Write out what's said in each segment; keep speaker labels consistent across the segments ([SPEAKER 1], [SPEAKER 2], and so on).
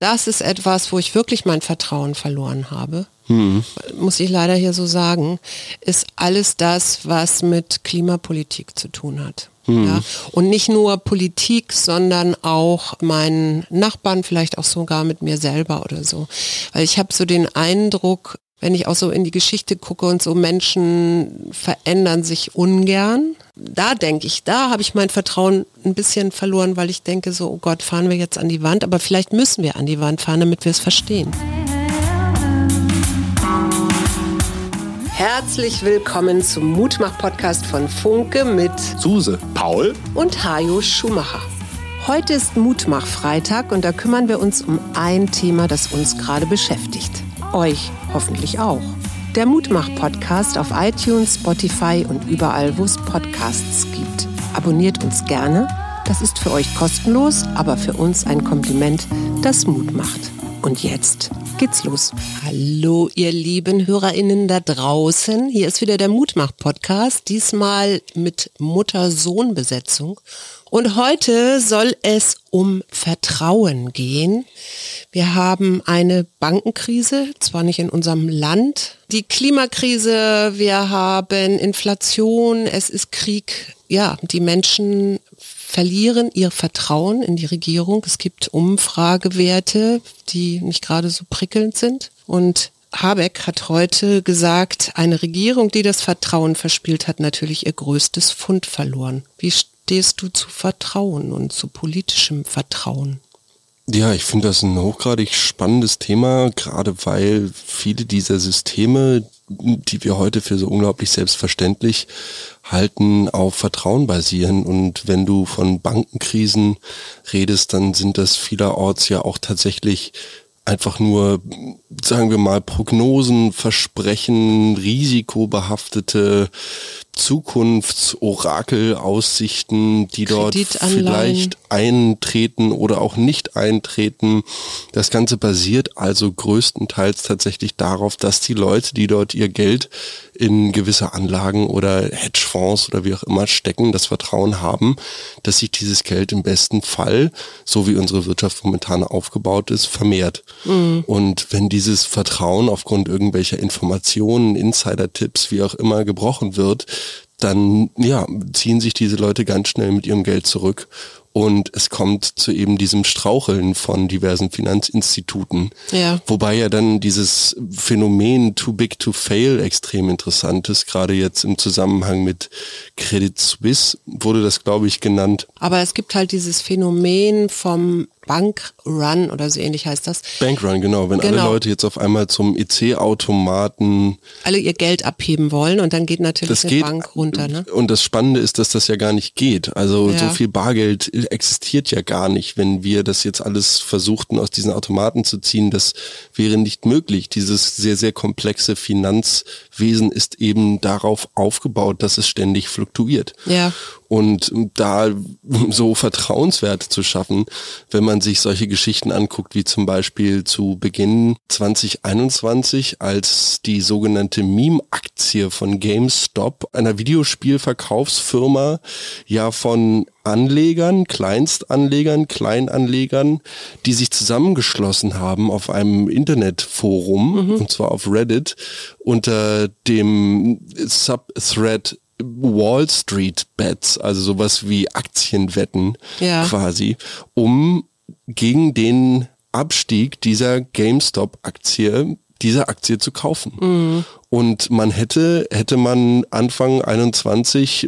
[SPEAKER 1] Das ist etwas, wo ich wirklich mein Vertrauen verloren habe. Mhm. Muss ich leider hier so sagen, ist alles das, was mit Klimapolitik zu tun hat. Mhm. Ja? Und nicht nur Politik, sondern auch meinen Nachbarn, vielleicht auch sogar mit mir selber oder so. Weil ich habe so den Eindruck, wenn ich auch so in die Geschichte gucke und so Menschen verändern sich ungern. Da denke ich, da habe ich mein Vertrauen ein bisschen verloren, weil ich denke so, oh Gott, fahren wir jetzt an die Wand, aber vielleicht müssen wir an die Wand fahren, damit wir es verstehen. Herzlich willkommen zum Mutmach-Podcast von Funke mit
[SPEAKER 2] Suse, Paul
[SPEAKER 1] und Hajo Schumacher. Heute ist Mutmach-Freitag und da kümmern wir uns um ein Thema, das uns gerade beschäftigt. Euch hoffentlich auch. Der Mutmach-Podcast auf iTunes, Spotify und überall, wo es Podcasts gibt. Abonniert uns gerne. Das ist für euch kostenlos, aber für uns ein Kompliment, das Mut macht. Und jetzt geht's los. Hallo, ihr lieben HörerInnen da draußen. Hier ist wieder der Mutmach-Podcast, diesmal mit Mutter-Sohn-Besetzung. Und heute soll es um Vertrauen gehen. Wir haben eine Bankenkrise, zwar nicht in unserem Land, die Klimakrise, wir haben Inflation, es ist Krieg. Ja, die Menschen verlieren ihr Vertrauen in die Regierung. Es gibt Umfragewerte, die nicht gerade so prickelnd sind. Und Habeck hat heute gesagt, eine Regierung, die das Vertrauen verspielt hat, natürlich ihr größtes Fund verloren. Wie stehst du zu Vertrauen und zu politischem Vertrauen?
[SPEAKER 2] Ja, ich finde das ein hochgradig spannendes Thema, gerade weil viele dieser Systeme, die wir heute für so unglaublich selbstverständlich halten, auf Vertrauen basieren. Und wenn du von Bankenkrisen redest, dann sind das vielerorts ja auch tatsächlich einfach nur, sagen wir mal, Prognosen, Versprechen, risikobehaftete Zukunftsorakelaussichten, die dort vielleicht eintreten oder auch nicht eintreten. Das Ganze basiert also größtenteils tatsächlich darauf, dass die Leute, die dort ihr Geld in gewisse Anlagen oder Hedgefonds oder wie auch immer stecken, das Vertrauen haben, dass sich dieses Geld im besten Fall, so wie unsere Wirtschaft momentan aufgebaut ist, vermehrt. Mhm. Und wenn dieses Vertrauen aufgrund irgendwelcher Informationen, Insider-Tipps, wie auch immer gebrochen wird, dann ja, ziehen sich diese Leute ganz schnell mit ihrem Geld zurück und es kommt zu eben diesem Straucheln von diversen Finanzinstituten. Ja. Wobei ja dann dieses Phänomen too big to fail extrem interessant ist. Gerade jetzt im Zusammenhang mit Credit Suisse wurde das, glaube ich, genannt.
[SPEAKER 1] Aber es gibt halt dieses Phänomen vom Bankrun oder so ähnlich heißt das.
[SPEAKER 2] Bankrun, genau. Wenn genau. alle Leute jetzt auf einmal zum EC-Automaten
[SPEAKER 1] alle ihr Geld abheben wollen und dann geht natürlich geht, Bank runter. Ne?
[SPEAKER 2] Und das Spannende ist, dass das ja gar nicht geht. Also ja. so viel Bargeld existiert ja gar nicht. Wenn wir das jetzt alles versuchten aus diesen Automaten zu ziehen, das wäre nicht möglich. Dieses sehr, sehr komplexe Finanzwesen ist eben darauf aufgebaut, dass es ständig fluktuiert. Ja. Und da so Vertrauenswerte zu schaffen, wenn man sich solche Geschichten anguckt, wie zum Beispiel zu Beginn 2021, als die sogenannte Meme-Aktie von GameStop, einer Videospielverkaufsfirma, ja von Anlegern, Kleinstanlegern, Kleinanlegern, die sich zusammengeschlossen haben auf einem Internetforum, mhm. und zwar auf Reddit, unter dem Subthread Wall Street Bets, also sowas wie Aktienwetten ja. quasi, um gegen den Abstieg dieser GameStop-Aktie diese Aktie zu kaufen. Mhm. Und man hätte, hätte man Anfang 21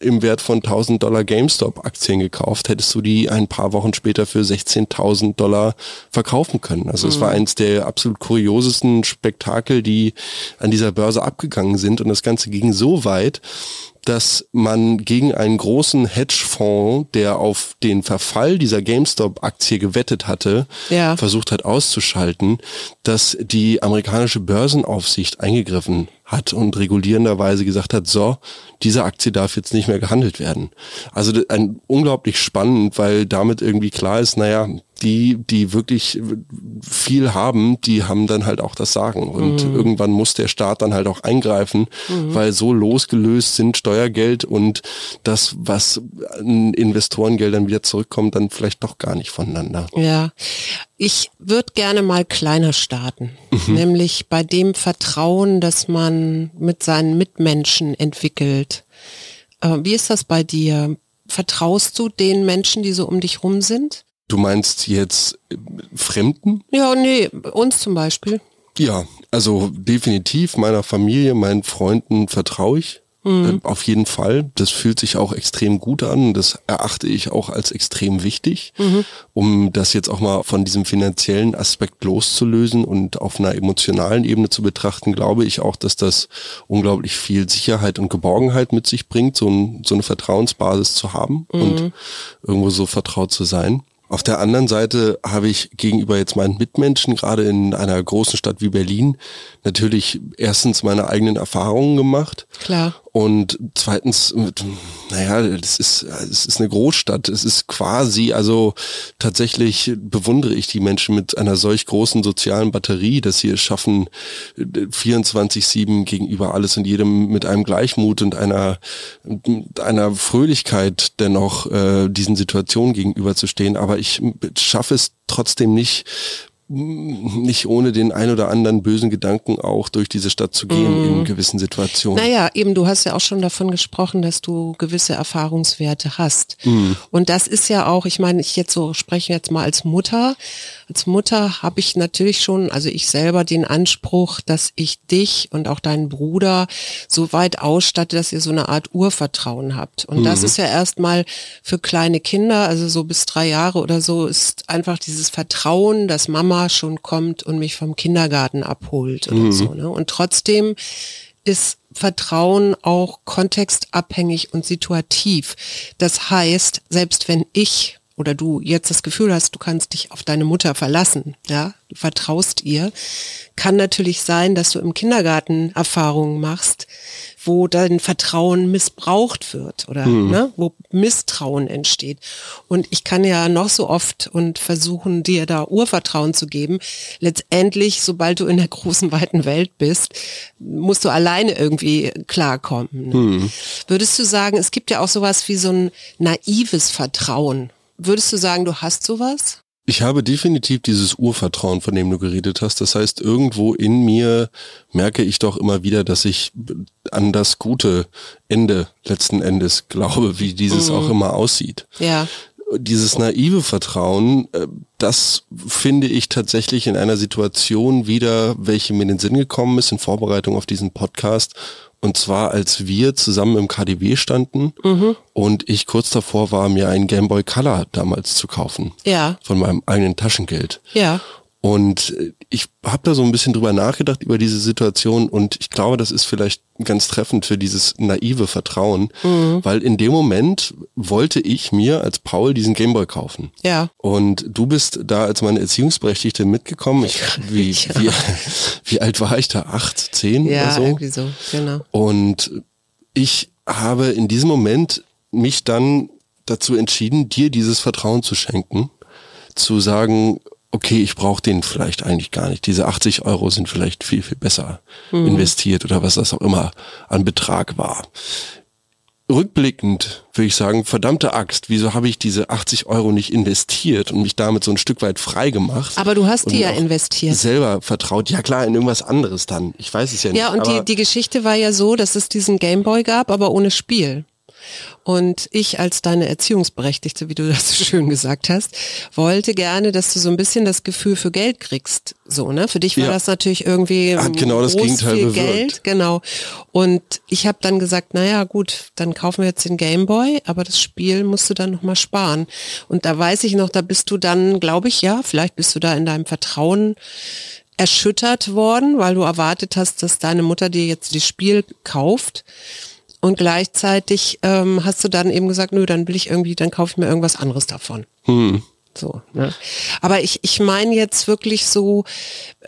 [SPEAKER 2] im Wert von 1000 Dollar GameStop-Aktien gekauft, hättest du die ein paar Wochen später für 16.000 Dollar verkaufen können. Also es mhm. war eins der absolut kuriosesten Spektakel, die an dieser Börse abgegangen sind. Und das Ganze ging so weit, dass man gegen einen großen Hedgefonds, der auf den Verfall dieser GameStop-Aktie gewettet hatte, ja. versucht hat auszuschalten, dass die amerikanische Börsenaufsicht eingegriffen hat und regulierenderweise gesagt hat, so, diese Aktie darf jetzt nicht mehr gehandelt werden. Also ein unglaublich spannend, weil damit irgendwie klar ist, naja, die, die wirklich viel haben, die haben dann halt auch das Sagen. Und mhm. irgendwann muss der Staat dann halt auch eingreifen, mhm. weil so losgelöst sind Steuergeld und das, was an Investorengeldern wieder zurückkommt, dann vielleicht doch gar nicht voneinander.
[SPEAKER 1] Ja, ich würde gerne mal kleiner starten, mhm. nämlich bei dem Vertrauen, das man mit seinen Mitmenschen entwickelt. Äh, wie ist das bei dir? Vertraust du den Menschen, die so um dich rum sind?
[SPEAKER 2] Du meinst jetzt äh, Fremden?
[SPEAKER 1] Ja, nee, uns zum Beispiel.
[SPEAKER 2] Ja, also definitiv meiner Familie, meinen Freunden vertraue ich. Mhm. Äh, auf jeden Fall. Das fühlt sich auch extrem gut an. Das erachte ich auch als extrem wichtig, mhm. um das jetzt auch mal von diesem finanziellen Aspekt loszulösen und auf einer emotionalen Ebene zu betrachten, glaube ich auch, dass das unglaublich viel Sicherheit und Geborgenheit mit sich bringt, so, ein, so eine Vertrauensbasis zu haben mhm. und irgendwo so vertraut zu sein. Auf der anderen Seite habe ich gegenüber jetzt meinen Mitmenschen, gerade in einer großen Stadt wie Berlin, natürlich erstens meine eigenen Erfahrungen gemacht.
[SPEAKER 1] Klar.
[SPEAKER 2] Und zweitens, naja, das ist, es ist eine Großstadt. Es ist quasi, also tatsächlich bewundere ich die Menschen mit einer solch großen sozialen Batterie, dass sie es schaffen, 24-7 gegenüber alles und jedem mit einem Gleichmut und einer, einer Fröhlichkeit dennoch äh, diesen Situationen gegenüberzustehen. Aber ich schaffe es trotzdem nicht, nicht ohne den ein oder anderen bösen Gedanken auch durch diese Stadt zu gehen mm. in gewissen Situationen.
[SPEAKER 1] Naja, eben, du hast ja auch schon davon gesprochen, dass du gewisse Erfahrungswerte hast. Mm. Und das ist ja auch, ich meine, ich jetzt so spreche jetzt mal als Mutter. Als Mutter habe ich natürlich schon, also ich selber den Anspruch, dass ich dich und auch deinen Bruder so weit ausstatte, dass ihr so eine Art Urvertrauen habt. Und mm. das mhm. ist ja erstmal für kleine Kinder, also so bis drei Jahre oder so, ist einfach dieses Vertrauen, dass Mama schon kommt und mich vom Kindergarten abholt oder mhm. so. Ne? Und trotzdem ist Vertrauen auch kontextabhängig und situativ. Das heißt, selbst wenn ich oder du jetzt das Gefühl hast, du kannst dich auf deine Mutter verlassen, ja, du vertraust ihr, kann natürlich sein, dass du im Kindergarten Erfahrungen machst, wo dein Vertrauen missbraucht wird oder mhm. ne, wo Misstrauen entsteht. Und ich kann ja noch so oft und versuchen, dir da Urvertrauen zu geben. Letztendlich, sobald du in der großen, weiten Welt bist, musst du alleine irgendwie klarkommen. Ne? Mhm. Würdest du sagen, es gibt ja auch sowas wie so ein naives Vertrauen. Würdest du sagen, du hast sowas?
[SPEAKER 2] Ich habe definitiv dieses Urvertrauen, von dem du geredet hast. Das heißt, irgendwo in mir merke ich doch immer wieder, dass ich an das gute Ende letzten Endes glaube, wie dieses mhm. auch immer aussieht.
[SPEAKER 1] Ja.
[SPEAKER 2] Dieses naive Vertrauen, äh, das finde ich tatsächlich in einer Situation wieder, welche mir in den Sinn gekommen ist in Vorbereitung auf diesen Podcast und zwar, als wir zusammen im KDW standen mhm. und ich kurz davor war, mir einen Game Boy Color damals zu kaufen.
[SPEAKER 1] Ja.
[SPEAKER 2] Von meinem eigenen Taschengeld.
[SPEAKER 1] Ja.
[SPEAKER 2] Und ich habe da so ein bisschen drüber nachgedacht über diese Situation und ich glaube, das ist vielleicht ganz treffend für dieses naive Vertrauen, mhm. weil in dem Moment wollte ich mir als Paul diesen Gameboy kaufen.
[SPEAKER 1] Ja.
[SPEAKER 2] Und du bist da als meine Erziehungsberechtigte mitgekommen. Ich, wie, ja. wie, wie alt war ich da? Acht, zehn
[SPEAKER 1] ja,
[SPEAKER 2] oder so?
[SPEAKER 1] irgendwie so, genau.
[SPEAKER 2] Und ich habe in diesem Moment mich dann dazu entschieden, dir dieses Vertrauen zu schenken, zu sagen, okay, ich brauche den vielleicht eigentlich gar nicht. Diese 80 Euro sind vielleicht viel, viel besser mhm. investiert oder was das auch immer an Betrag war. Rückblickend würde ich sagen, verdammte Axt, wieso habe ich diese 80 Euro nicht investiert und mich damit so ein Stück weit frei gemacht?
[SPEAKER 1] Aber du hast die ja investiert.
[SPEAKER 2] Selber vertraut, ja klar, in irgendwas anderes dann. Ich weiß es ja nicht.
[SPEAKER 1] Ja, und die, die Geschichte war ja so, dass es diesen Gameboy gab, aber ohne Spiel. Und ich als deine Erziehungsberechtigte, wie du das so schön gesagt hast, wollte gerne, dass du so ein bisschen das Gefühl für Geld kriegst. So, ne? Für dich war ja. das natürlich irgendwie
[SPEAKER 2] Hat genau das Gegenteil viel bewirkt. Geld,
[SPEAKER 1] genau. Und ich habe dann gesagt, naja, gut, dann kaufen wir jetzt den Gameboy, aber das Spiel musst du dann nochmal sparen. Und da weiß ich noch, da bist du dann, glaube ich, ja, vielleicht bist du da in deinem Vertrauen erschüttert worden, weil du erwartet hast, dass deine Mutter dir jetzt das Spiel kauft. Und gleichzeitig ähm, hast du dann eben gesagt, nö, dann will ich irgendwie, dann kaufe ich mir irgendwas anderes davon. Hm. So, ne? Aber ich, ich meine jetzt wirklich so,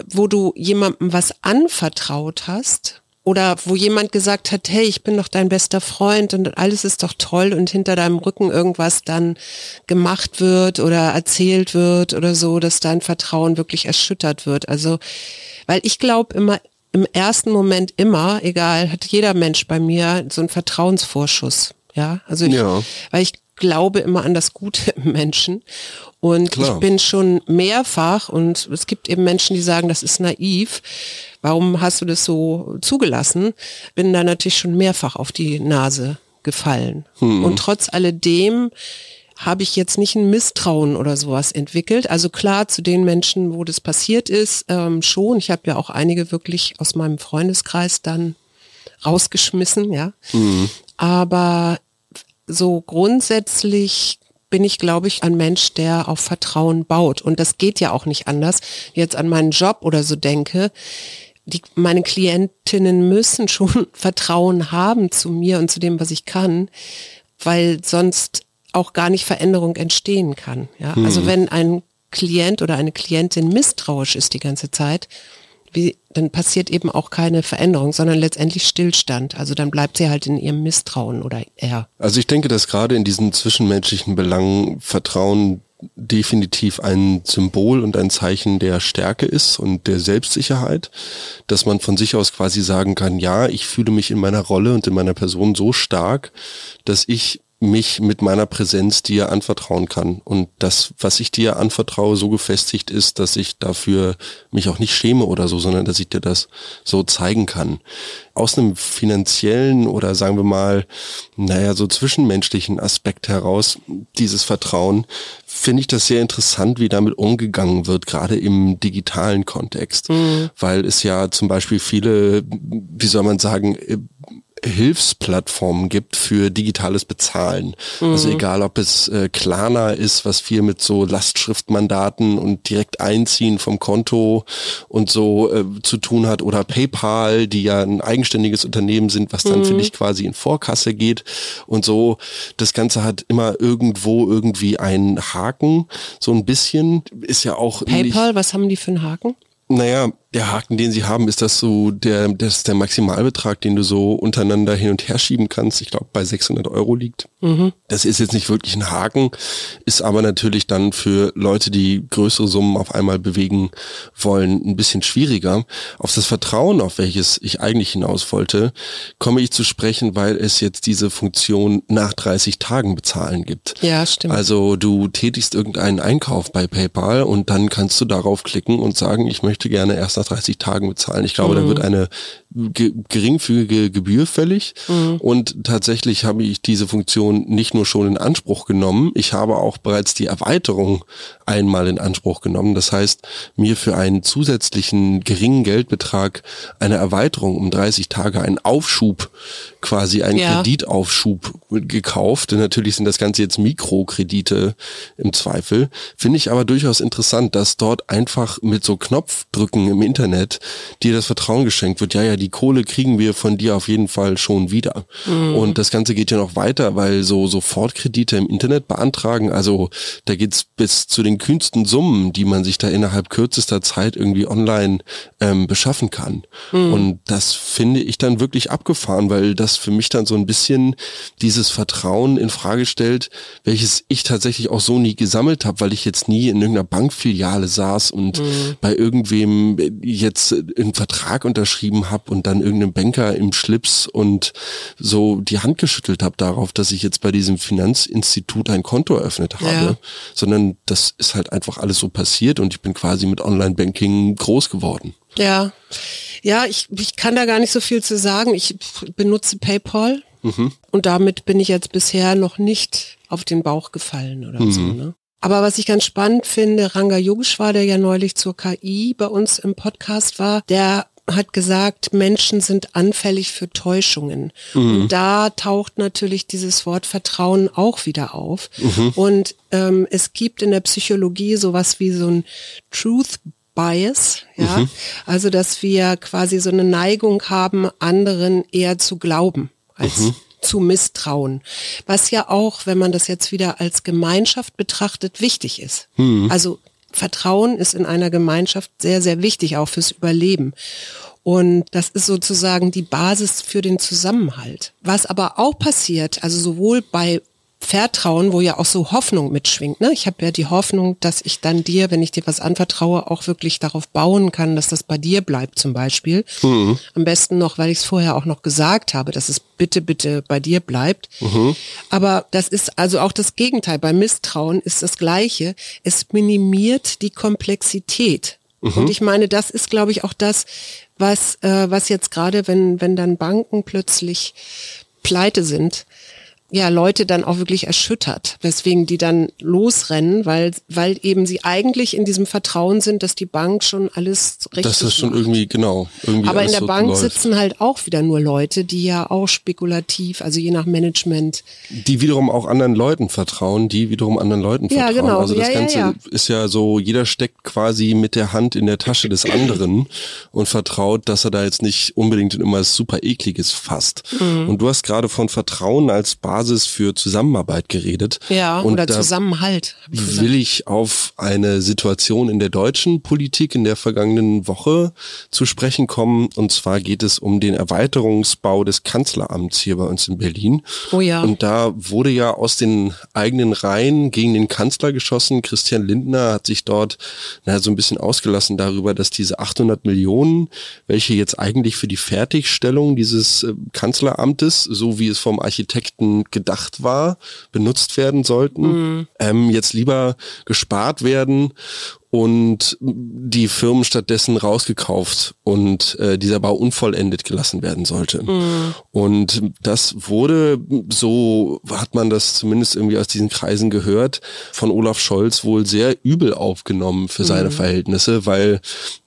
[SPEAKER 1] wo du jemandem was anvertraut hast oder wo jemand gesagt hat, hey, ich bin doch dein bester Freund und alles ist doch toll und hinter deinem Rücken irgendwas dann gemacht wird oder erzählt wird oder so, dass dein Vertrauen wirklich erschüttert wird. Also, weil ich glaube immer, im ersten Moment immer, egal, hat jeder Mensch bei mir so einen Vertrauensvorschuss. Ja, also ich, ja. weil ich glaube immer an das Gute im Menschen. Und Klar. ich bin schon mehrfach, und es gibt eben Menschen, die sagen, das ist naiv. Warum hast du das so zugelassen? Bin da natürlich schon mehrfach auf die Nase gefallen. Hm. Und trotz alledem habe ich jetzt nicht ein Misstrauen oder sowas entwickelt. Also klar, zu den Menschen, wo das passiert ist, ähm, schon. Ich habe ja auch einige wirklich aus meinem Freundeskreis dann rausgeschmissen, ja. Mhm. Aber so grundsätzlich bin ich, glaube ich, ein Mensch, der auf Vertrauen baut. Und das geht ja auch nicht anders. Jetzt an meinen Job oder so denke, die, meine Klientinnen müssen schon Vertrauen haben zu mir und zu dem, was ich kann, weil sonst auch gar nicht Veränderung entstehen kann. Ja? Mhm. Also wenn ein Klient oder eine Klientin misstrauisch ist die ganze Zeit, wie, dann passiert eben auch keine Veränderung, sondern letztendlich Stillstand. Also dann bleibt sie halt in ihrem Misstrauen oder er.
[SPEAKER 2] Also ich denke, dass gerade in diesen zwischenmenschlichen Belangen Vertrauen definitiv ein Symbol und ein Zeichen der Stärke ist und der Selbstsicherheit, dass man von sich aus quasi sagen kann, ja, ich fühle mich in meiner Rolle und in meiner Person so stark, dass ich mich mit meiner Präsenz dir anvertrauen kann. Und das, was ich dir anvertraue, so gefestigt ist, dass ich dafür mich auch nicht schäme oder so, sondern dass ich dir das so zeigen kann. Aus einem finanziellen oder sagen wir mal, naja, so zwischenmenschlichen Aspekt heraus, dieses Vertrauen, finde ich das sehr interessant, wie damit umgegangen wird, gerade im digitalen Kontext. Mhm. Weil es ja zum Beispiel viele, wie soll man sagen, Hilfsplattformen gibt für digitales Bezahlen. Also mhm. Also egal, ob es äh, Klarna ist, was viel mit so Lastschriftmandaten und direkt einziehen vom Konto und so äh, zu tun hat oder PayPal, die ja ein eigenständiges Unternehmen sind, was dann mhm. für dich quasi in Vorkasse geht und so. Das Ganze hat immer irgendwo irgendwie einen Haken. So ein bisschen ist ja auch.
[SPEAKER 1] PayPal, was haben die für einen Haken?
[SPEAKER 2] Naja, der Haken, den sie haben, ist das so der, das der Maximalbetrag, den du so untereinander hin und her schieben kannst. Ich glaube, bei 600 Euro liegt. Mhm. Das ist jetzt nicht wirklich ein Haken, ist aber natürlich dann für Leute, die größere Summen auf einmal bewegen wollen, ein bisschen schwieriger. Auf das Vertrauen, auf welches ich eigentlich hinaus wollte, komme ich zu sprechen, weil es jetzt diese Funktion nach 30 Tagen bezahlen gibt.
[SPEAKER 1] Ja, stimmt.
[SPEAKER 2] Also du tätigst irgendeinen Einkauf bei PayPal und dann kannst du darauf klicken und sagen, ich möchte gerne erst nach 30 Tagen bezahlen. Ich glaube, mhm. da wird eine geringfügige Gebühr fällig. Mhm. Und tatsächlich habe ich diese Funktion nicht nur schon in Anspruch genommen, ich habe auch bereits die Erweiterung einmal in Anspruch genommen. Das heißt, mir für einen zusätzlichen geringen Geldbetrag eine Erweiterung um 30 Tage, einen Aufschub, quasi einen ja. Kreditaufschub gekauft. Denn natürlich sind das Ganze jetzt Mikrokredite im Zweifel. Finde ich aber durchaus interessant, dass dort einfach mit so Knopfdrücken im Internet dir das Vertrauen geschenkt wird. Ja, ja, die Kohle kriegen wir von dir auf jeden Fall schon wieder. Mhm. Und das Ganze geht ja noch weiter, weil so Sofortkredite im Internet beantragen, also da geht's bis zu den kühnsten Summen, die man sich da innerhalb kürzester Zeit irgendwie online ähm, beschaffen kann. Mhm. Und das finde ich dann wirklich abgefahren, weil das für mich dann so ein bisschen dieses Vertrauen in Frage stellt, welches ich tatsächlich auch so nie gesammelt habe, weil ich jetzt nie in irgendeiner Bankfiliale saß und mhm. bei irgendwem jetzt einen Vertrag unterschrieben habe und dann irgendeinem Banker im Schlips und so die Hand geschüttelt habe darauf, dass ich jetzt bei diesem Finanzinstitut ein Konto eröffnet habe, ja. sondern das ist halt einfach alles so passiert und ich bin quasi mit Online-Banking groß geworden.
[SPEAKER 1] Ja, ja, ich, ich kann da gar nicht so viel zu sagen. Ich benutze PayPal mhm. und damit bin ich jetzt bisher noch nicht auf den Bauch gefallen oder mhm. so. Ne? Aber was ich ganz spannend finde, Ranga Yogeshwar, der ja neulich zur KI bei uns im Podcast war, der hat gesagt, Menschen sind anfällig für Täuschungen. Mhm. Und da taucht natürlich dieses Wort Vertrauen auch wieder auf. Mhm. Und ähm, es gibt in der Psychologie sowas wie so ein Truth Bias, ja. Mhm. Also, dass wir quasi so eine Neigung haben, anderen eher zu glauben als mhm. zu misstrauen. Was ja auch, wenn man das jetzt wieder als Gemeinschaft betrachtet, wichtig ist. Mhm. Also Vertrauen ist in einer Gemeinschaft sehr, sehr wichtig, auch fürs Überleben. Und das ist sozusagen die Basis für den Zusammenhalt. Was aber auch passiert, also sowohl bei Vertrauen, wo ja auch so Hoffnung mitschwingt. Ne? Ich habe ja die Hoffnung, dass ich dann dir, wenn ich dir was anvertraue, auch wirklich darauf bauen kann, dass das bei dir bleibt zum Beispiel. Mhm. Am besten noch, weil ich es vorher auch noch gesagt habe, dass es bitte, bitte bei dir bleibt. Mhm. Aber das ist also auch das Gegenteil. Bei Misstrauen ist das Gleiche. Es minimiert die Komplexität. Mhm. Und ich meine, das ist, glaube ich, auch das, was, äh, was jetzt gerade, wenn, wenn dann Banken plötzlich pleite sind, ja, Leute dann auch wirklich erschüttert, weswegen die dann losrennen, weil, weil eben sie eigentlich in diesem Vertrauen sind, dass die Bank schon alles richtig
[SPEAKER 2] Das ist schon macht. irgendwie, genau. Irgendwie
[SPEAKER 1] Aber in der so Bank läuft. sitzen halt auch wieder nur Leute, die ja auch spekulativ, also je nach Management.
[SPEAKER 2] Die wiederum auch anderen Leuten vertrauen, die wiederum anderen Leuten vertrauen. Ja, genau. Also das ja, Ganze ja, ja. ist ja so, jeder steckt quasi mit der Hand in der Tasche des anderen und vertraut, dass er da jetzt nicht unbedingt immer super ekliges fasst. Mhm. Und du hast gerade von Vertrauen als Basis Basis für Zusammenarbeit geredet.
[SPEAKER 1] Ja, und oder Zusammenhalt.
[SPEAKER 2] Ich will ich auf eine Situation in der deutschen Politik in der vergangenen Woche zu sprechen kommen. Und zwar geht es um den Erweiterungsbau des Kanzleramts hier bei uns in Berlin.
[SPEAKER 1] Oh ja.
[SPEAKER 2] Und da wurde ja aus den eigenen Reihen gegen den Kanzler geschossen. Christian Lindner hat sich dort naja, so ein bisschen ausgelassen darüber, dass diese 800 Millionen, welche jetzt eigentlich für die Fertigstellung dieses äh, Kanzleramtes, so wie es vom Architekten gedacht war, benutzt werden sollten, mhm. ähm, jetzt lieber gespart werden und die Firmen stattdessen rausgekauft und äh, dieser Bau unvollendet gelassen werden sollte. Mhm. Und das wurde, so hat man das zumindest irgendwie aus diesen Kreisen gehört, von Olaf Scholz wohl sehr übel aufgenommen für seine mhm. Verhältnisse, weil,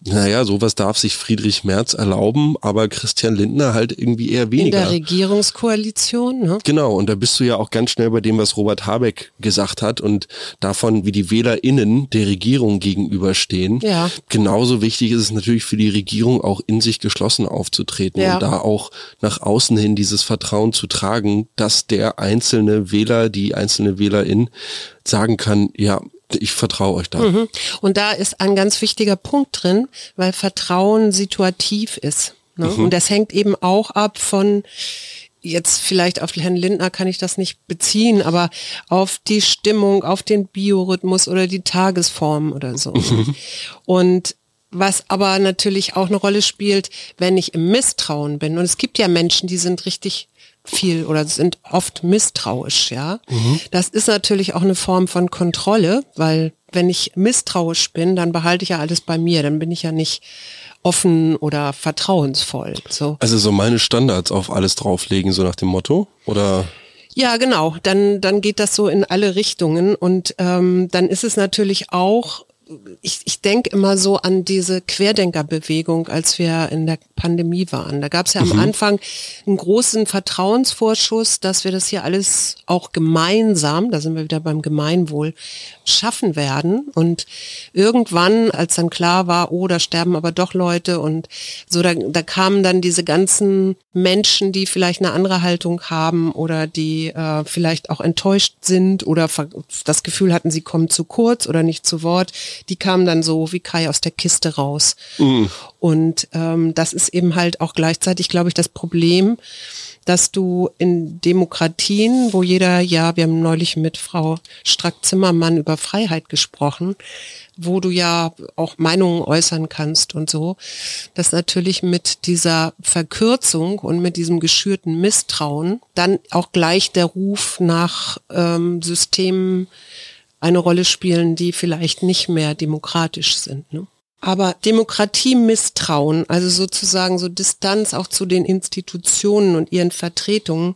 [SPEAKER 2] naja, sowas darf sich Friedrich Merz erlauben, aber Christian Lindner halt irgendwie eher weniger.
[SPEAKER 1] In der Regierungskoalition, ne?
[SPEAKER 2] Genau, und da bist du ja auch ganz schnell bei dem, was Robert Habeck gesagt hat und davon, wie die WählerInnen der Regierung gegen gegenüberstehen.
[SPEAKER 1] Ja.
[SPEAKER 2] Genauso wichtig ist es natürlich für die Regierung auch in sich geschlossen aufzutreten ja. und da auch nach außen hin dieses Vertrauen zu tragen, dass der einzelne Wähler, die einzelne Wählerin sagen kann, ja, ich vertraue euch da. Mhm.
[SPEAKER 1] Und da ist ein ganz wichtiger Punkt drin, weil Vertrauen situativ ist. Ne? Mhm. Und das hängt eben auch ab von jetzt vielleicht auf Herrn Lindner kann ich das nicht beziehen, aber auf die Stimmung, auf den Biorhythmus oder die Tagesform oder so. Mhm. Und was aber natürlich auch eine Rolle spielt, wenn ich im Misstrauen bin. Und es gibt ja Menschen, die sind richtig viel oder sind oft misstrauisch, ja. Mhm. Das ist natürlich auch eine Form von Kontrolle, weil wenn ich misstrauisch bin, dann behalte ich ja alles bei mir, dann bin ich ja nicht offen oder vertrauensvoll. So.
[SPEAKER 2] Also so meine Standards auf alles drauflegen, so nach dem Motto? Oder?
[SPEAKER 1] Ja, genau. Dann, dann geht das so in alle Richtungen. Und ähm, dann ist es natürlich auch ich, ich denke immer so an diese Querdenkerbewegung, als wir in der Pandemie waren. Da gab es ja am mhm. Anfang einen großen Vertrauensvorschuss, dass wir das hier alles auch gemeinsam, da sind wir wieder beim Gemeinwohl, schaffen werden. Und irgendwann, als dann klar war, oh, da sterben aber doch Leute und so, da, da kamen dann diese ganzen Menschen, die vielleicht eine andere Haltung haben oder die äh, vielleicht auch enttäuscht sind oder das Gefühl hatten, sie kommen zu kurz oder nicht zu Wort die kamen dann so wie Kai aus der Kiste raus. Mhm. Und ähm, das ist eben halt auch gleichzeitig, glaube ich, das Problem, dass du in Demokratien, wo jeder, ja, wir haben neulich mit Frau Strack-Zimmermann über Freiheit gesprochen, wo du ja auch Meinungen äußern kannst und so, dass natürlich mit dieser Verkürzung und mit diesem geschürten Misstrauen dann auch gleich der Ruf nach ähm, Systemen eine Rolle spielen, die vielleicht nicht mehr demokratisch sind. Ne? Aber Demokratie-Misstrauen, also sozusagen so Distanz auch zu den Institutionen und ihren Vertretungen,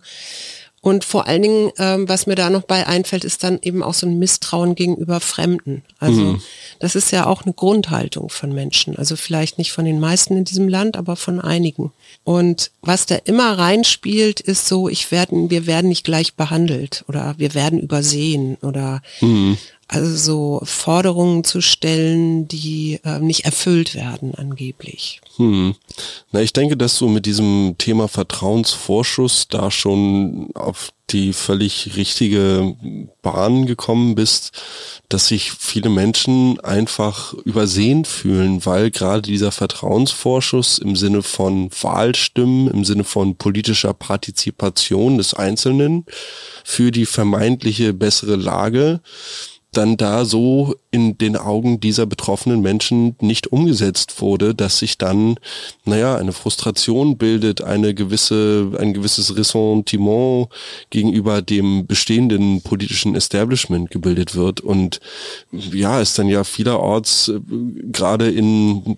[SPEAKER 1] und vor allen Dingen, ähm, was mir da noch bei einfällt, ist dann eben auch so ein Misstrauen gegenüber Fremden. Also mhm. das ist ja auch eine Grundhaltung von Menschen. Also vielleicht nicht von den meisten in diesem Land, aber von einigen. Und was da immer reinspielt, ist so, ich werden, wir werden nicht gleich behandelt oder wir werden übersehen oder mhm. Also so Forderungen zu stellen, die äh, nicht erfüllt werden angeblich.
[SPEAKER 2] Hm. Na, ich denke, dass du mit diesem Thema Vertrauensvorschuss da schon auf die völlig richtige Bahn gekommen bist, dass sich viele Menschen einfach übersehen fühlen, weil gerade dieser Vertrauensvorschuss im Sinne von Wahlstimmen, im Sinne von politischer Partizipation des Einzelnen für die vermeintliche bessere Lage dann da so in den Augen dieser betroffenen Menschen nicht umgesetzt wurde, dass sich dann, naja, eine Frustration bildet, eine gewisse, ein gewisses Ressentiment gegenüber dem bestehenden politischen Establishment gebildet wird und ja, es dann ja vielerorts äh, gerade in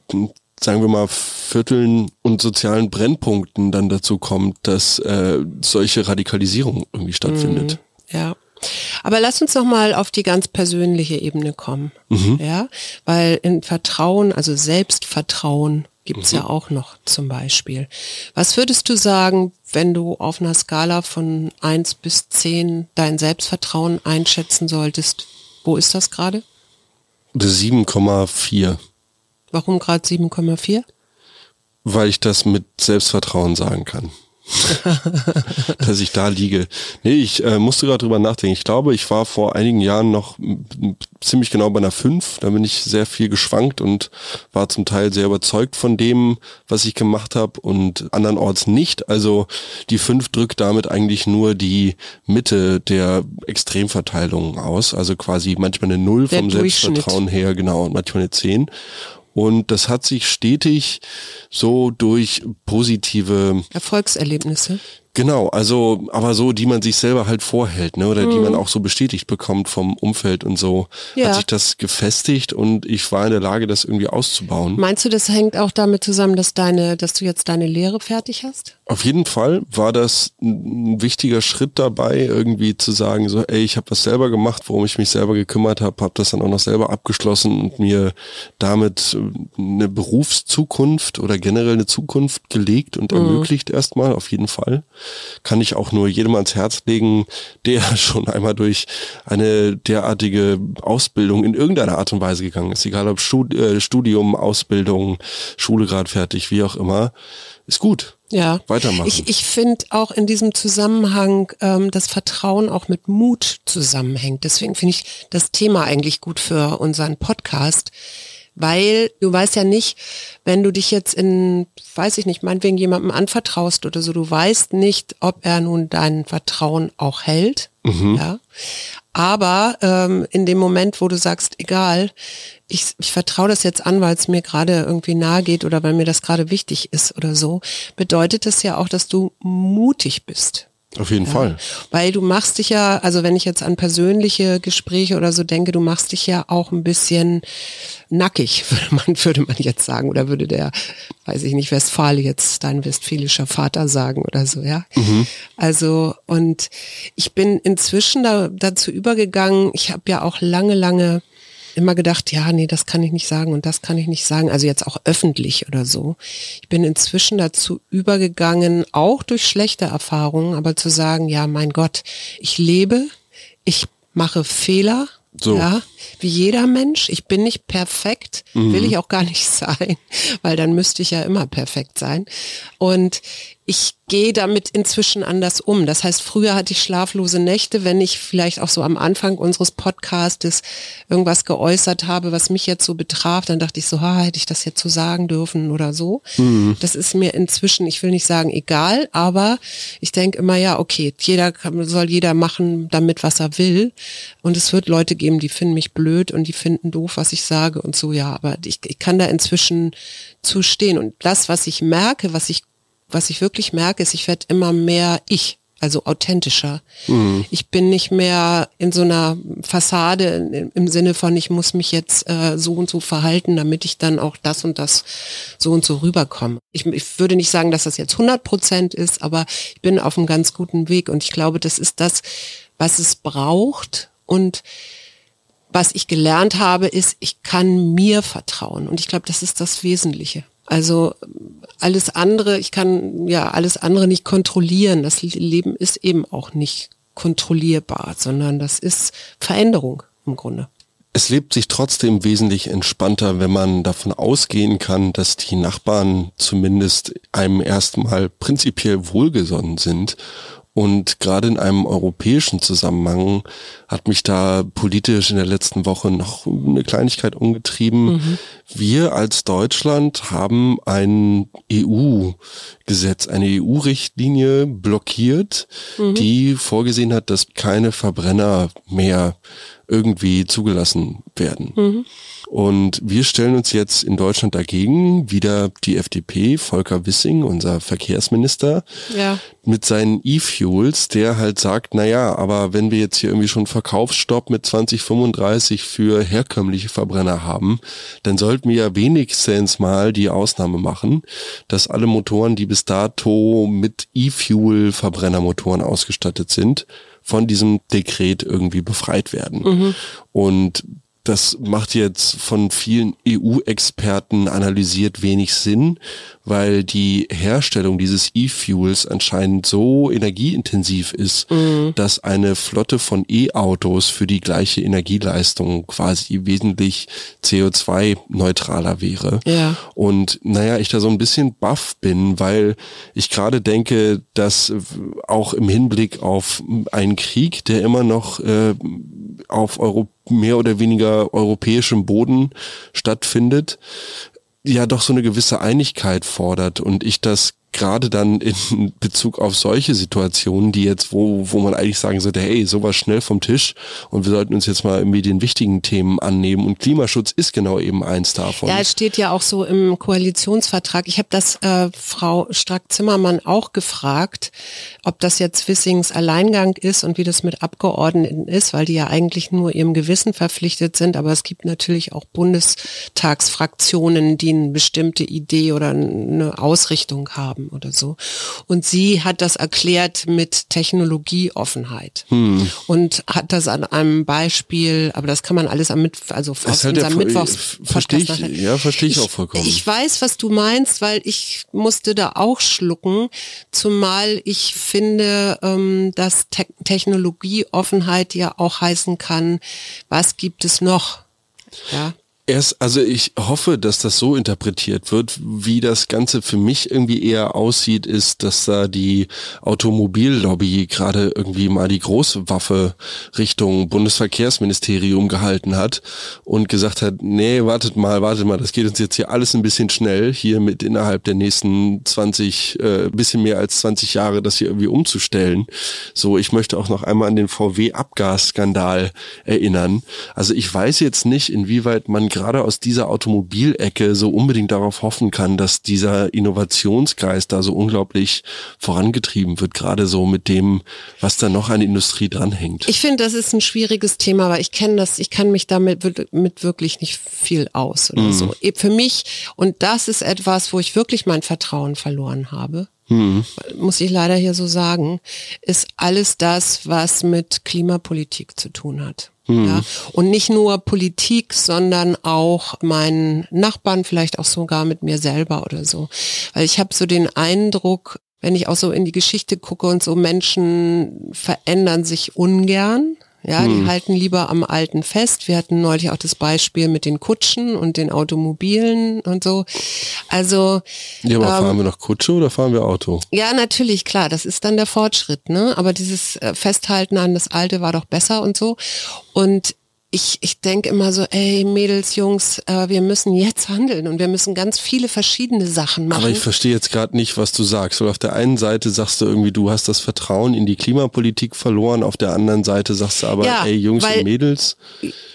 [SPEAKER 2] sagen wir mal, Vierteln und sozialen Brennpunkten dann dazu kommt, dass äh, solche Radikalisierung irgendwie stattfindet.
[SPEAKER 1] Mhm, ja. Aber lass uns noch mal auf die ganz persönliche Ebene kommen. Mhm. Ja, weil in Vertrauen, also Selbstvertrauen gibt's mhm. ja auch noch zum Beispiel. Was würdest du sagen, wenn du auf einer Skala von eins bis zehn dein Selbstvertrauen einschätzen solltest? Wo ist das gerade?
[SPEAKER 2] 7,4.
[SPEAKER 1] Warum gerade 7,4?
[SPEAKER 2] Weil ich das mit Selbstvertrauen sagen kann. dass ich da liege. Nee, ich äh, musste gerade drüber nachdenken. Ich glaube, ich war vor einigen Jahren noch ziemlich genau bei einer 5. Da bin ich sehr viel geschwankt und war zum Teil sehr überzeugt von dem, was ich gemacht habe und andernorts nicht. Also die 5 drückt damit eigentlich nur die Mitte der Extremverteilung aus. Also quasi manchmal eine 0 vom Selbstvertrauen her, genau, und manchmal eine 10. Und das hat sich stetig so durch positive
[SPEAKER 1] Erfolgserlebnisse.
[SPEAKER 2] Genau, also, aber so, die man sich selber halt vorhält, ne, oder mhm. die man auch so bestätigt bekommt vom Umfeld und so, ja. hat sich das gefestigt und ich war in der Lage, das irgendwie auszubauen.
[SPEAKER 1] Meinst du, das hängt auch damit zusammen, dass deine, dass du jetzt deine Lehre fertig hast?
[SPEAKER 2] Auf jeden Fall war das ein wichtiger Schritt dabei, irgendwie zu sagen, so, ey, ich habe was selber gemacht, worum ich mich selber gekümmert habe, habe das dann auch noch selber abgeschlossen und mir damit eine Berufszukunft oder generell eine Zukunft gelegt und mhm. ermöglicht erstmal, auf jeden Fall kann ich auch nur jedem ans Herz legen, der schon einmal durch eine derartige Ausbildung in irgendeiner Art und Weise gegangen ist, egal ob äh, Studium, Ausbildung, Schule gerade fertig, wie auch immer, ist gut.
[SPEAKER 1] Ja,
[SPEAKER 2] weitermachen.
[SPEAKER 1] Ich, ich finde auch in diesem Zusammenhang, ähm, das Vertrauen auch mit Mut zusammenhängt. Deswegen finde ich das Thema eigentlich gut für unseren Podcast weil du weißt ja nicht, wenn du dich jetzt in, weiß ich nicht, meinetwegen jemandem anvertraust oder so, du weißt nicht, ob er nun dein Vertrauen auch hält. Mhm. Ja. Aber ähm, in dem Moment, wo du sagst, egal, ich, ich vertraue das jetzt an, weil es mir gerade irgendwie nahe geht oder weil mir das gerade wichtig ist oder so, bedeutet das ja auch, dass du mutig bist.
[SPEAKER 2] Auf jeden ja. Fall.
[SPEAKER 1] Weil du machst dich ja, also wenn ich jetzt an persönliche Gespräche oder so denke, du machst dich ja auch ein bisschen nackig, würde man, würde man jetzt sagen. Oder würde der, weiß ich nicht, Westfale jetzt dein westfälischer Vater sagen oder so, ja. Mhm. Also, und ich bin inzwischen da, dazu übergegangen, ich habe ja auch lange, lange immer gedacht, ja, nee, das kann ich nicht sagen und das kann ich nicht sagen. Also jetzt auch öffentlich oder so. Ich bin inzwischen dazu übergegangen, auch durch schlechte Erfahrungen, aber zu sagen, ja, mein Gott, ich lebe, ich mache Fehler, so. Ja, wie jeder Mensch. Ich bin nicht perfekt, mhm. will ich auch gar nicht sein, weil dann müsste ich ja immer perfekt sein. Und ich gehe damit inzwischen anders um. Das heißt, früher hatte ich schlaflose Nächte, wenn ich vielleicht auch so am Anfang unseres Podcastes irgendwas geäußert habe, was mich jetzt so betraf, dann dachte ich so, ha, hätte ich das jetzt so sagen dürfen oder so. Mhm. Das ist mir inzwischen, ich will nicht sagen egal, aber ich denke immer, ja, okay, jeder kann, soll jeder machen damit, was er will. Und es wird Leute geben, die finden mich blöd und die finden doof, was ich sage und so, ja, aber ich, ich kann da inzwischen zustehen. Und das, was ich merke, was ich was ich wirklich merke, ist, ich werde immer mehr ich, also authentischer. Mhm. Ich bin nicht mehr in so einer Fassade im Sinne von, ich muss mich jetzt äh, so und so verhalten, damit ich dann auch das und das so und so rüberkomme. Ich, ich würde nicht sagen, dass das jetzt 100 Prozent ist, aber ich bin auf einem ganz guten Weg und ich glaube, das ist das, was es braucht und was ich gelernt habe, ist, ich kann mir vertrauen und ich glaube, das ist das Wesentliche. Also alles andere, ich kann ja alles andere nicht kontrollieren. Das Leben ist eben auch nicht kontrollierbar, sondern das ist Veränderung im Grunde.
[SPEAKER 2] Es lebt sich trotzdem wesentlich entspannter, wenn man davon ausgehen kann, dass die Nachbarn zumindest einem erstmal prinzipiell wohlgesonnen sind und gerade in einem europäischen Zusammenhang hat mich da politisch in der letzten Woche noch eine Kleinigkeit umgetrieben. Mhm. Wir als Deutschland haben ein EU-Gesetz, eine EU-Richtlinie blockiert, mhm. die vorgesehen hat, dass keine Verbrenner mehr irgendwie zugelassen werden. Mhm. Und wir stellen uns jetzt in Deutschland dagegen, wieder die FDP, Volker Wissing, unser Verkehrsminister, ja. mit seinen E-Fuels, der halt sagt, na ja, aber wenn wir jetzt hier irgendwie schon Verkaufsstopp mit 2035 für herkömmliche Verbrenner haben, dann sollten wir ja wenigstens mal die Ausnahme machen, dass alle Motoren, die bis dato mit E-Fuel Verbrennermotoren ausgestattet sind, von diesem Dekret irgendwie befreit werden. Mhm. Und das macht jetzt von vielen EU-Experten analysiert wenig Sinn, weil die Herstellung dieses E-Fuels anscheinend so energieintensiv ist, mhm. dass eine Flotte von E-Autos für die gleiche Energieleistung quasi wesentlich CO2-neutraler wäre. Ja. Und naja, ich da so ein bisschen baff bin, weil ich gerade denke, dass auch im Hinblick auf einen Krieg, der immer noch äh, auf Euro mehr oder weniger europäischem Boden stattfindet, ja doch so eine gewisse Einigkeit fordert und ich das gerade dann in Bezug auf solche Situationen, die jetzt, wo, wo man eigentlich sagen sollte, hey, sowas schnell vom Tisch und wir sollten uns jetzt mal irgendwie den wichtigen Themen annehmen und Klimaschutz ist genau eben eins davon.
[SPEAKER 1] Ja, es steht ja auch so im Koalitionsvertrag. Ich habe das äh, Frau Strack-Zimmermann auch gefragt, ob das jetzt Wissings Alleingang ist und wie das mit Abgeordneten ist, weil die ja eigentlich nur ihrem Gewissen verpflichtet sind, aber es gibt natürlich auch Bundestagsfraktionen, die eine bestimmte Idee oder eine Ausrichtung haben haben oder so. Und sie hat das erklärt mit Technologieoffenheit hm. und hat das an einem Beispiel, aber das kann man alles am Mittwoch, also aus unserem Mittwochs
[SPEAKER 2] verstehe ich, ja, verstehe ich, ich auch vollkommen.
[SPEAKER 1] Ich weiß, was du meinst, weil ich musste da auch schlucken, zumal ich finde, ähm, dass Te Technologieoffenheit ja auch heißen kann, was gibt es noch? Ja.
[SPEAKER 2] Erst, also ich hoffe, dass das so interpretiert wird, wie das Ganze für mich irgendwie eher aussieht, ist, dass da die Automobillobby gerade irgendwie mal die große Waffe Richtung Bundesverkehrsministerium gehalten hat und gesagt hat, nee, wartet mal, wartet mal, das geht uns jetzt hier alles ein bisschen schnell, hier mit innerhalb der nächsten 20, äh, bisschen mehr als 20 Jahre, das hier irgendwie umzustellen. So, ich möchte auch noch einmal an den VW-Abgasskandal erinnern. Also ich weiß jetzt nicht, inwieweit man gerade aus dieser Automobilecke so unbedingt darauf hoffen kann, dass dieser Innovationsgeist da so unglaublich vorangetrieben wird, gerade so mit dem, was da noch an Industrie dranhängt.
[SPEAKER 1] Ich finde, das ist ein schwieriges Thema, weil ich kenne das, ich kann mich damit mit wirklich nicht viel aus oder mhm. so. Für mich, und das ist etwas, wo ich wirklich mein Vertrauen verloren habe, Mhm. muss ich leider hier so sagen, ist alles das, was mit Klimapolitik zu tun hat. Mhm. Ja, und nicht nur Politik, sondern auch meinen Nachbarn, vielleicht auch sogar mit mir selber oder so. Weil ich habe so den Eindruck, wenn ich auch so in die Geschichte gucke und so Menschen verändern sich ungern. Ja, hm. die halten lieber am Alten fest. Wir hatten neulich auch das Beispiel mit den Kutschen und den Automobilen und so. Also.
[SPEAKER 2] Ja, aber ähm, fahren wir noch Kutsche oder fahren wir Auto?
[SPEAKER 1] Ja, natürlich, klar. Das ist dann der Fortschritt, ne? Aber dieses äh, Festhalten an das Alte war doch besser und so. Und ich, ich denke immer so, ey Mädels, Jungs, äh, wir müssen jetzt handeln und wir müssen ganz viele verschiedene Sachen machen.
[SPEAKER 2] Aber ich verstehe jetzt gerade nicht, was du sagst. Weil auf der einen Seite sagst du irgendwie, du hast das Vertrauen in die Klimapolitik verloren, auf der anderen Seite sagst du aber, ja, ey Jungs weil, und Mädels.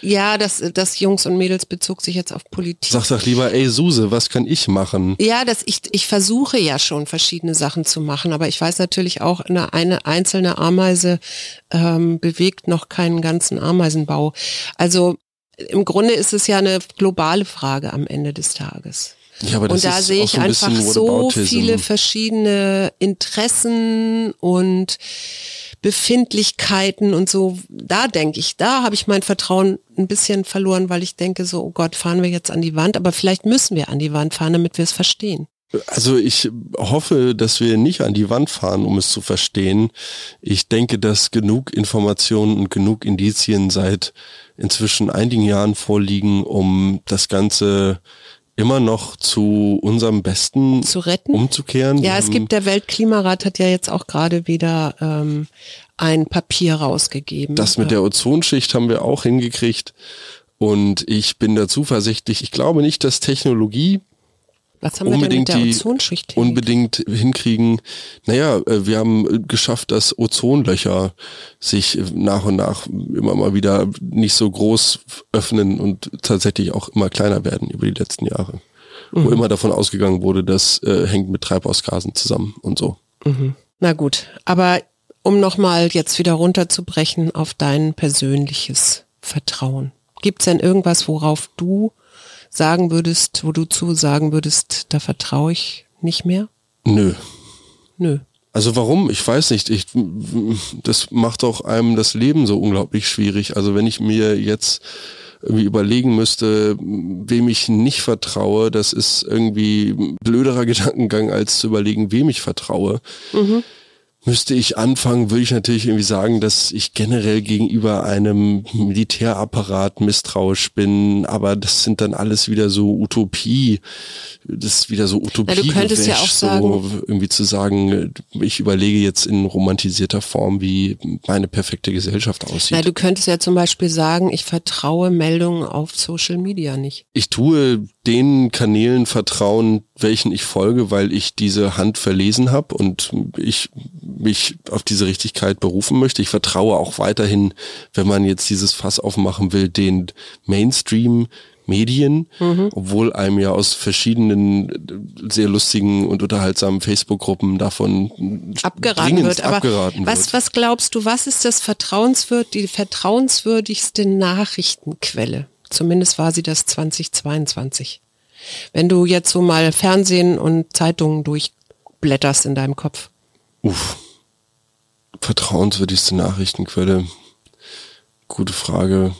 [SPEAKER 1] Ja, das, das Jungs und Mädels bezog sich jetzt auf Politik.
[SPEAKER 2] Sag doch lieber, ey Suse, was kann ich machen?
[SPEAKER 1] Ja, das, ich, ich versuche ja schon verschiedene Sachen zu machen, aber ich weiß natürlich auch, eine, eine einzelne Ameise ähm, bewegt noch keinen ganzen Ameisenbau. Also im Grunde ist es ja eine globale Frage am Ende des Tages. Ja, aber das und da sehe ich so ein einfach so viele verschiedene Interessen und Befindlichkeiten und so. Da denke ich, da habe ich mein Vertrauen ein bisschen verloren, weil ich denke so, oh Gott, fahren wir jetzt an die Wand, aber vielleicht müssen wir an die Wand fahren, damit wir es verstehen.
[SPEAKER 2] Also ich hoffe, dass wir nicht an die Wand fahren, um es zu verstehen. Ich denke, dass genug Informationen und genug Indizien seit inzwischen einigen Jahren vorliegen, um das Ganze immer noch zu unserem Besten
[SPEAKER 1] zu retten,
[SPEAKER 2] umzukehren.
[SPEAKER 1] Ja, es gibt der Weltklimarat hat ja jetzt auch gerade wieder ähm, ein Papier rausgegeben.
[SPEAKER 2] Das mit der Ozonschicht haben wir auch hingekriegt und ich bin da zuversichtlich. Ich glaube nicht, dass Technologie
[SPEAKER 1] was haben unbedingt wir denn mit der Ozonschicht
[SPEAKER 2] unbedingt hinkriegen. Naja, äh, wir haben geschafft, dass Ozonlöcher sich nach und nach immer mal wieder nicht so groß öffnen und tatsächlich auch immer kleiner werden über die letzten Jahre. Mhm. Wo immer davon ausgegangen wurde, das äh, hängt mit Treibhausgasen zusammen und so.
[SPEAKER 1] Mhm. Na gut, aber um nochmal jetzt wieder runterzubrechen auf dein persönliches Vertrauen. Gibt es denn irgendwas, worauf du sagen würdest, wo du zu sagen würdest, da vertraue ich nicht mehr?
[SPEAKER 2] Nö.
[SPEAKER 1] Nö.
[SPEAKER 2] Also warum? Ich weiß nicht. Ich, das macht auch einem das Leben so unglaublich schwierig. Also wenn ich mir jetzt irgendwie überlegen müsste, wem ich nicht vertraue, das ist irgendwie blöderer Gedankengang, als zu überlegen, wem ich vertraue. Mhm. Müsste ich anfangen, würde ich natürlich irgendwie sagen, dass ich generell gegenüber einem Militärapparat misstrauisch bin, aber das sind dann alles wieder so Utopie, das ist wieder so Utopie.
[SPEAKER 1] Na, du könntest ja auch sagen,
[SPEAKER 2] so irgendwie zu sagen, ich überlege jetzt in romantisierter Form, wie meine perfekte Gesellschaft aussieht.
[SPEAKER 1] Na, du könntest ja zum Beispiel sagen, ich vertraue Meldungen auf Social Media nicht.
[SPEAKER 2] Ich tue den Kanälen vertrauen, welchen ich folge, weil ich diese Hand verlesen habe und ich mich auf diese Richtigkeit berufen möchte. Ich vertraue auch weiterhin, wenn man jetzt dieses Fass aufmachen will, den Mainstream Medien, mhm. obwohl einem ja aus verschiedenen sehr lustigen und unterhaltsamen Facebook-Gruppen davon
[SPEAKER 1] abgeraten wird.
[SPEAKER 2] Aber abgeraten
[SPEAKER 1] was,
[SPEAKER 2] wird.
[SPEAKER 1] was glaubst du, was ist das vertrauenswürd, die vertrauenswürdigste Nachrichtenquelle? Zumindest war sie das 2022. Wenn du jetzt so mal Fernsehen und Zeitungen durchblätterst in deinem Kopf.
[SPEAKER 2] Uff. Vertrauenswürdigste Nachrichtenquelle. Gute Frage.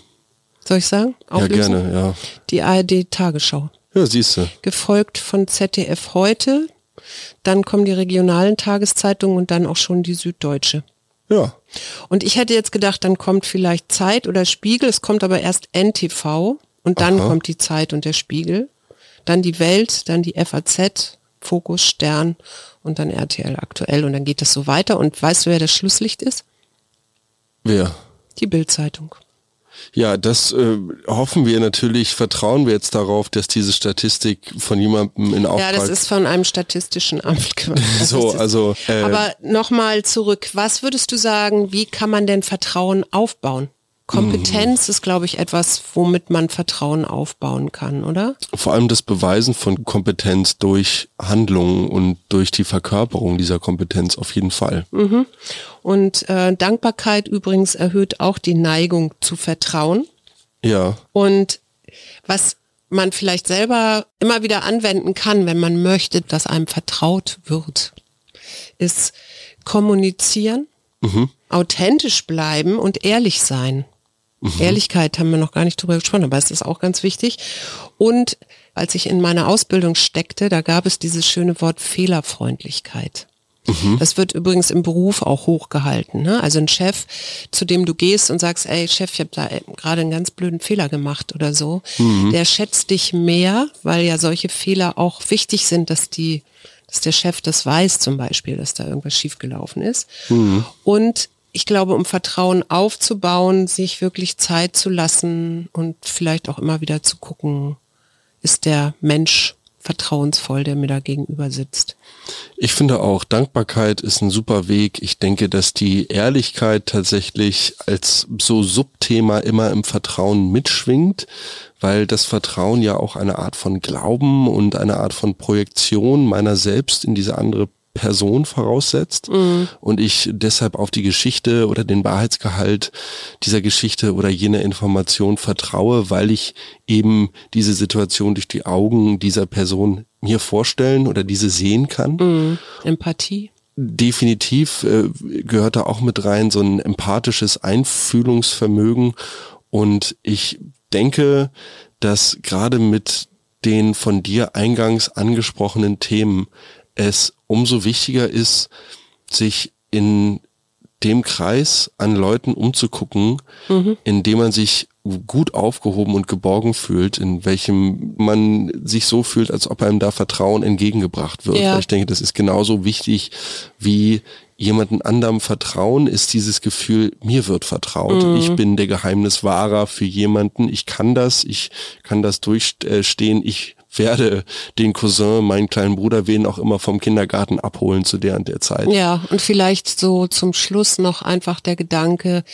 [SPEAKER 1] Soll ich sagen?
[SPEAKER 2] Auflösen? Ja, gerne, ja.
[SPEAKER 1] Die ARD Tagesschau.
[SPEAKER 2] Ja, siehst du.
[SPEAKER 1] Gefolgt von ZDF heute. Dann kommen die regionalen Tageszeitungen und dann auch schon die Süddeutsche.
[SPEAKER 2] Ja.
[SPEAKER 1] Und ich hätte jetzt gedacht, dann kommt vielleicht Zeit oder Spiegel, es kommt aber erst NTV und dann Aha. kommt die Zeit und der Spiegel, dann die Welt, dann die FAZ, Fokus, Stern und dann RTL aktuell und dann geht das so weiter. Und weißt du, wer das Schlusslicht ist?
[SPEAKER 2] Wer?
[SPEAKER 1] Die Bildzeitung.
[SPEAKER 2] Ja, das äh, hoffen wir natürlich, vertrauen wir jetzt darauf, dass diese Statistik von jemandem in Auftrag...
[SPEAKER 1] Ja, das ist von einem statistischen Amt
[SPEAKER 2] gemacht. so, also...
[SPEAKER 1] Äh, Aber nochmal zurück, was würdest du sagen, wie kann man denn Vertrauen aufbauen? Kompetenz ist, glaube ich, etwas, womit man Vertrauen aufbauen kann, oder?
[SPEAKER 2] Vor allem das Beweisen von Kompetenz durch Handlungen und durch die Verkörperung dieser Kompetenz auf jeden Fall.
[SPEAKER 1] Mhm. Und äh, Dankbarkeit übrigens erhöht auch die Neigung zu Vertrauen.
[SPEAKER 2] Ja.
[SPEAKER 1] Und was man vielleicht selber immer wieder anwenden kann, wenn man möchte, dass einem vertraut wird, ist kommunizieren, mhm. authentisch bleiben und ehrlich sein. Mhm. Ehrlichkeit haben wir noch gar nicht drüber gesprochen, aber es ist auch ganz wichtig. Und als ich in meiner Ausbildung steckte, da gab es dieses schöne Wort Fehlerfreundlichkeit. Mhm. Das wird übrigens im Beruf auch hochgehalten. Ne? Also ein Chef, zu dem du gehst und sagst, ey Chef, ich habe da gerade einen ganz blöden Fehler gemacht oder so, mhm. der schätzt dich mehr, weil ja solche Fehler auch wichtig sind, dass die, dass der Chef das weiß zum Beispiel, dass da irgendwas schiefgelaufen ist. Mhm. Und ich glaube, um Vertrauen aufzubauen, sich wirklich Zeit zu lassen und vielleicht auch immer wieder zu gucken, ist der Mensch vertrauensvoll, der mir da gegenüber sitzt.
[SPEAKER 2] Ich finde auch, Dankbarkeit ist ein super Weg. Ich denke, dass die Ehrlichkeit tatsächlich als so Subthema immer im Vertrauen mitschwingt, weil das Vertrauen ja auch eine Art von Glauben und eine Art von Projektion meiner selbst in diese andere Person voraussetzt mhm. und ich deshalb auf die Geschichte oder den Wahrheitsgehalt dieser Geschichte oder jener Information vertraue, weil ich eben diese Situation durch die Augen dieser Person mir vorstellen oder diese sehen kann.
[SPEAKER 1] Mhm. Empathie.
[SPEAKER 2] Definitiv äh, gehört da auch mit rein so ein empathisches Einfühlungsvermögen und ich denke, dass gerade mit den von dir eingangs angesprochenen Themen es umso wichtiger ist, sich in dem Kreis an Leuten umzugucken, mhm. in dem man sich gut aufgehoben und geborgen fühlt, in welchem man sich so fühlt, als ob einem da Vertrauen entgegengebracht wird. Ja. Ich denke, das ist genauso wichtig wie jemanden anderem vertrauen, ist dieses Gefühl, mir wird vertraut. Mhm. Ich bin der Geheimniswahrer für jemanden. Ich kann das, ich kann das durchstehen. Ich werde den Cousin, meinen kleinen Bruder, wen auch immer vom Kindergarten abholen zu der und der Zeit.
[SPEAKER 1] Ja, und vielleicht so zum Schluss noch einfach der Gedanke,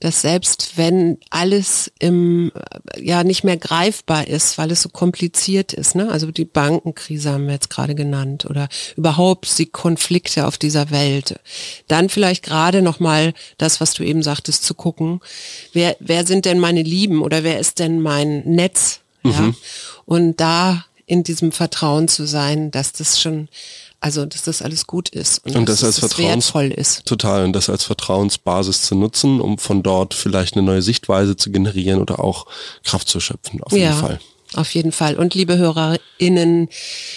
[SPEAKER 1] dass selbst wenn alles im, ja, nicht mehr greifbar ist, weil es so kompliziert ist, ne? Also die Bankenkrise haben wir jetzt gerade genannt oder überhaupt die Konflikte auf dieser Welt, dann vielleicht gerade nochmal das, was du eben sagtest, zu gucken, wer, wer sind denn meine Lieben oder wer ist denn mein Netz? Ja? Mhm. Und da in diesem Vertrauen zu sein, dass das schon, also dass das alles gut ist
[SPEAKER 2] und, und dass das als Vertrauens wertvoll ist. Total und das als Vertrauensbasis zu nutzen, um von dort vielleicht eine neue Sichtweise zu generieren oder auch Kraft zu schöpfen. Auf jeden ja. Fall.
[SPEAKER 1] Auf jeden Fall. Und liebe HörerInnen,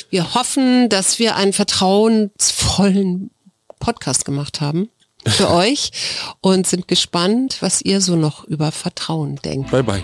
[SPEAKER 1] wir hoffen, dass wir einen vertrauensvollen Podcast gemacht haben für euch und sind gespannt, was ihr so noch über Vertrauen denkt.
[SPEAKER 2] Bye bye.